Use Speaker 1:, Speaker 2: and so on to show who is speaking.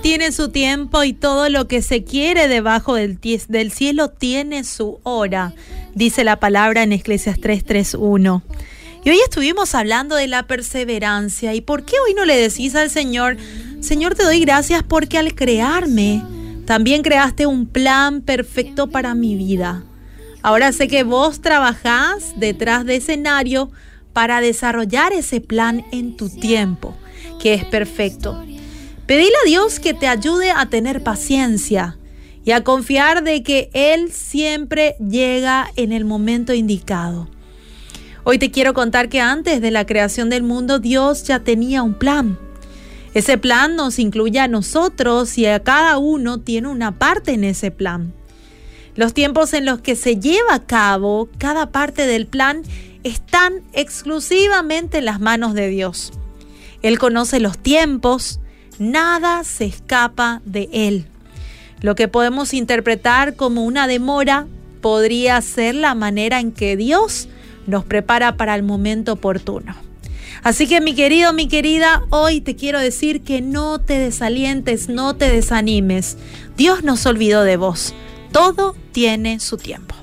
Speaker 1: tiene su tiempo y todo lo que se quiere debajo del, del cielo tiene su hora, dice la palabra en Eclesias 3:31. Y hoy estuvimos hablando de la perseverancia. ¿Y por qué hoy no le decís al Señor, Señor, te doy gracias porque al crearme, también creaste un plan perfecto para mi vida? Ahora sé que vos trabajás detrás de escenario para desarrollar ese plan en tu tiempo, que es perfecto. Pedile a Dios que te ayude a tener paciencia y a confiar de que Él siempre llega en el momento indicado. Hoy te quiero contar que antes de la creación del mundo Dios ya tenía un plan. Ese plan nos incluye a nosotros y a cada uno tiene una parte en ese plan. Los tiempos en los que se lleva a cabo cada parte del plan están exclusivamente en las manos de Dios. Él conoce los tiempos, nada se escapa de Él. Lo que podemos interpretar como una demora podría ser la manera en que Dios nos prepara para el momento oportuno. Así que mi querido, mi querida, hoy te quiero decir que no te desalientes, no te desanimes. Dios no se olvidó de vos. Todo tiene su tiempo.